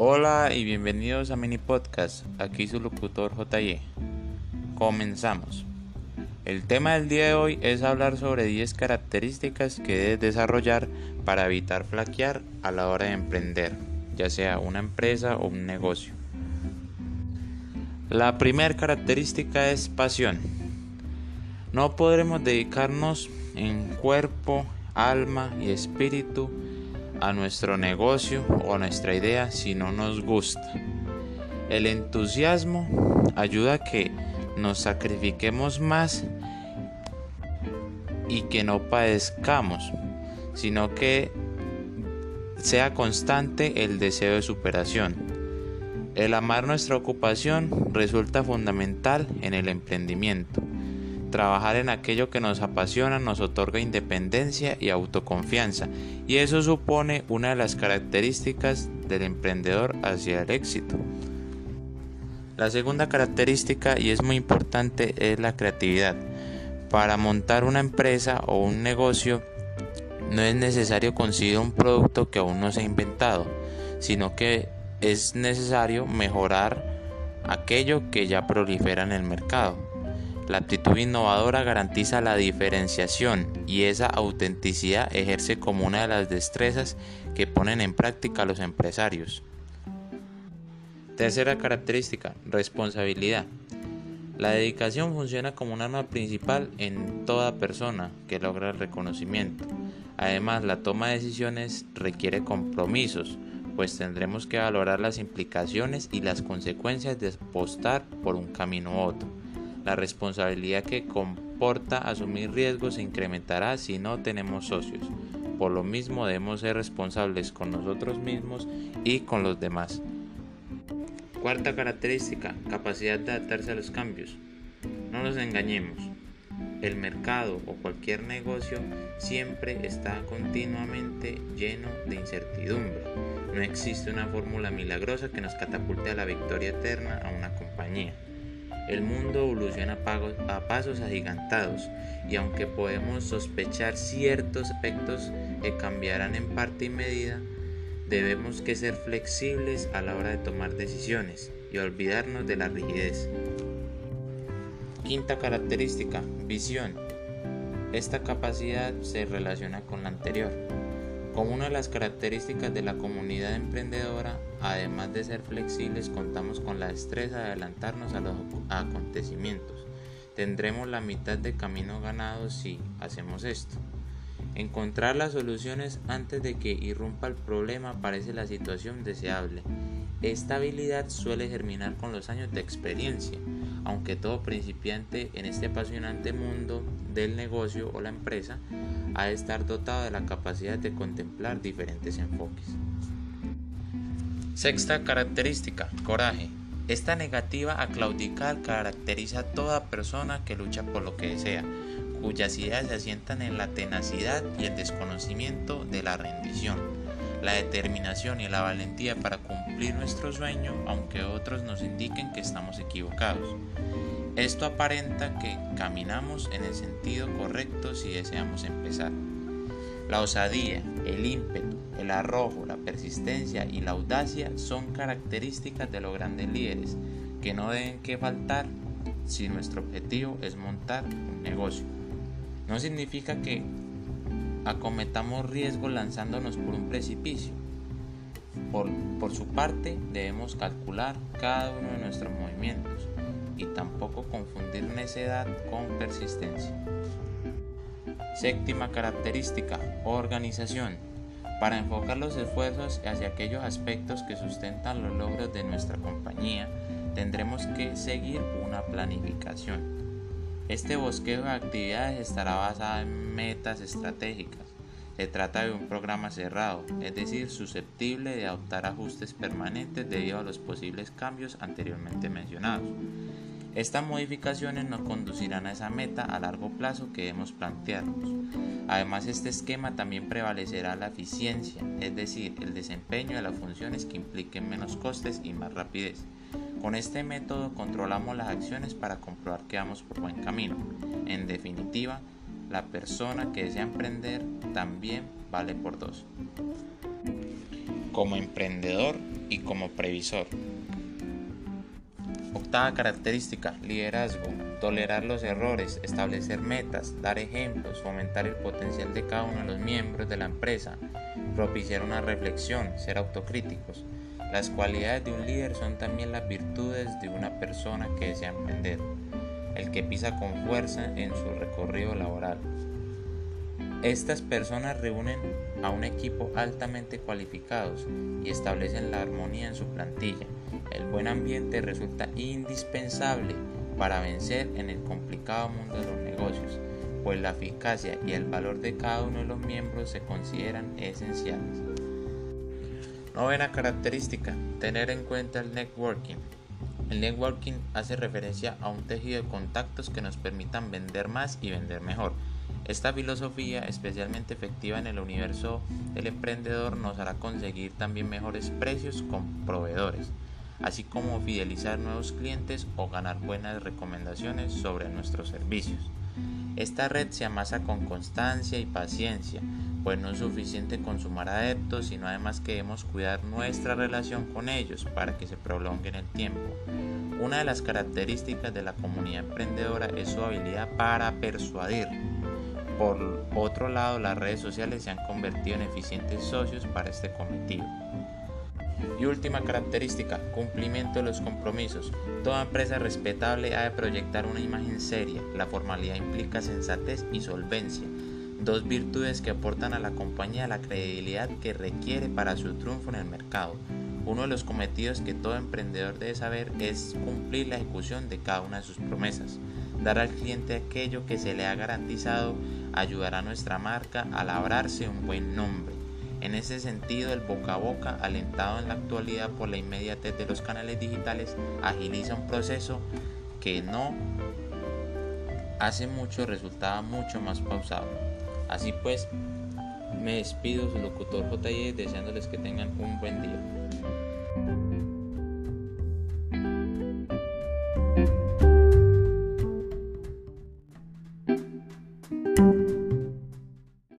Hola y bienvenidos a Mini Podcast, aquí su locutor JY. Comenzamos. El tema del día de hoy es hablar sobre 10 características que debes desarrollar para evitar flaquear a la hora de emprender, ya sea una empresa o un negocio. La primera característica es pasión. No podremos dedicarnos en cuerpo, alma y espíritu a nuestro negocio o a nuestra idea si no nos gusta. El entusiasmo ayuda a que nos sacrifiquemos más y que no padezcamos, sino que sea constante el deseo de superación. El amar nuestra ocupación resulta fundamental en el emprendimiento. Trabajar en aquello que nos apasiona nos otorga independencia y autoconfianza, y eso supone una de las características del emprendedor hacia el éxito. La segunda característica, y es muy importante, es la creatividad. Para montar una empresa o un negocio no es necesario conseguir un producto que aún no se ha inventado, sino que es necesario mejorar aquello que ya prolifera en el mercado. La actitud innovadora garantiza la diferenciación y esa autenticidad ejerce como una de las destrezas que ponen en práctica los empresarios. Tercera característica, responsabilidad. La dedicación funciona como un arma principal en toda persona que logra el reconocimiento. Además, la toma de decisiones requiere compromisos, pues tendremos que valorar las implicaciones y las consecuencias de apostar por un camino u otro. La responsabilidad que comporta asumir riesgos se incrementará si no tenemos socios. Por lo mismo debemos ser responsables con nosotros mismos y con los demás. Cuarta característica, capacidad de adaptarse a los cambios. No nos engañemos, el mercado o cualquier negocio siempre está continuamente lleno de incertidumbre. No existe una fórmula milagrosa que nos catapulte a la victoria eterna a una compañía. El mundo evoluciona a pasos agigantados y aunque podemos sospechar ciertos aspectos que cambiarán en parte y medida, Debemos que ser flexibles a la hora de tomar decisiones y olvidarnos de la rigidez. Quinta característica, visión. Esta capacidad se relaciona con la anterior. Como una de las características de la comunidad emprendedora, además de ser flexibles, contamos con la destreza de adelantarnos a los acontecimientos. Tendremos la mitad de camino ganado si hacemos esto. Encontrar las soluciones antes de que irrumpa el problema parece la situación deseable. Esta habilidad suele germinar con los años de experiencia, aunque todo principiante en este apasionante mundo del negocio o la empresa ha de estar dotado de la capacidad de contemplar diferentes enfoques. Sexta característica, coraje. Esta negativa a claudicar caracteriza a toda persona que lucha por lo que desea cuyas ideas se asientan en la tenacidad y el desconocimiento de la rendición, la determinación y la valentía para cumplir nuestro sueño aunque otros nos indiquen que estamos equivocados. Esto aparenta que caminamos en el sentido correcto si deseamos empezar. La osadía, el ímpetu, el arrojo, la persistencia y la audacia son características de los grandes líderes que no deben que faltar si nuestro objetivo es montar un negocio. No significa que acometamos riesgo lanzándonos por un precipicio. Por, por, su parte, debemos calcular cada uno de nuestros movimientos y tampoco confundir necedad con persistencia. Séptima característica, organización. Para enfocar los esfuerzos hacia aquellos aspectos que sustentan los logros de nuestra compañía, tendremos que seguir una planificación. Este bosqueo de actividades estará basado en metas estratégicas. Se trata de un programa cerrado, es decir, susceptible de adoptar ajustes permanentes debido a los posibles cambios anteriormente mencionados. Estas modificaciones nos conducirán a esa meta a largo plazo que debemos plantearnos. Además, este esquema también prevalecerá la eficiencia, es decir, el desempeño de las funciones que impliquen menos costes y más rapidez. Con este método controlamos las acciones para comprobar que vamos por buen camino. En definitiva, la persona que desea emprender también vale por dos. Como emprendedor, y como previsor. Octava característica, liderazgo. Tolerar los errores, establecer metas, dar ejemplos, fomentar el potencial de cada uno de los miembros de la empresa, propiciar una reflexión, ser autocríticos. Las cualidades de un líder son también las virtudes de una persona que desea emprender, el que pisa con fuerza en su recorrido laboral. Estas personas reúnen a un equipo altamente cualificados y establecen la armonía en su plantilla. El buen ambiente resulta indispensable para vencer en el complicado mundo de los negocios, pues la eficacia y el valor de cada uno de los miembros se consideran esenciales. Novena característica, tener en cuenta el networking. El networking hace referencia a un tejido de contactos que nos permitan vender más y vender mejor. Esta filosofía, especialmente efectiva en el universo del emprendedor, nos hará conseguir también mejores precios con proveedores, así como fidelizar nuevos clientes o ganar buenas recomendaciones sobre nuestros servicios. Esta red se amasa con constancia y paciencia, pues no es suficiente con sumar adeptos, sino además que debemos cuidar nuestra relación con ellos para que se prolongue en el tiempo. Una de las características de la comunidad emprendedora es su habilidad para persuadir por otro lado, las redes sociales se han convertido en eficientes socios para este cometido. Y última característica, cumplimiento de los compromisos. Toda empresa respetable ha de proyectar una imagen seria. La formalidad implica sensatez y solvencia, dos virtudes que aportan a la compañía la credibilidad que requiere para su triunfo en el mercado. Uno de los cometidos que todo emprendedor debe saber es cumplir la ejecución de cada una de sus promesas. Dar al cliente aquello que se le ha garantizado ayudará a nuestra marca a labrarse un buen nombre. En ese sentido, el boca a boca, alentado en la actualidad por la inmediatez de los canales digitales, agiliza un proceso que no hace mucho resultaba mucho más pausado. Así pues, me despido su locutor JY deseándoles que tengan un buen día.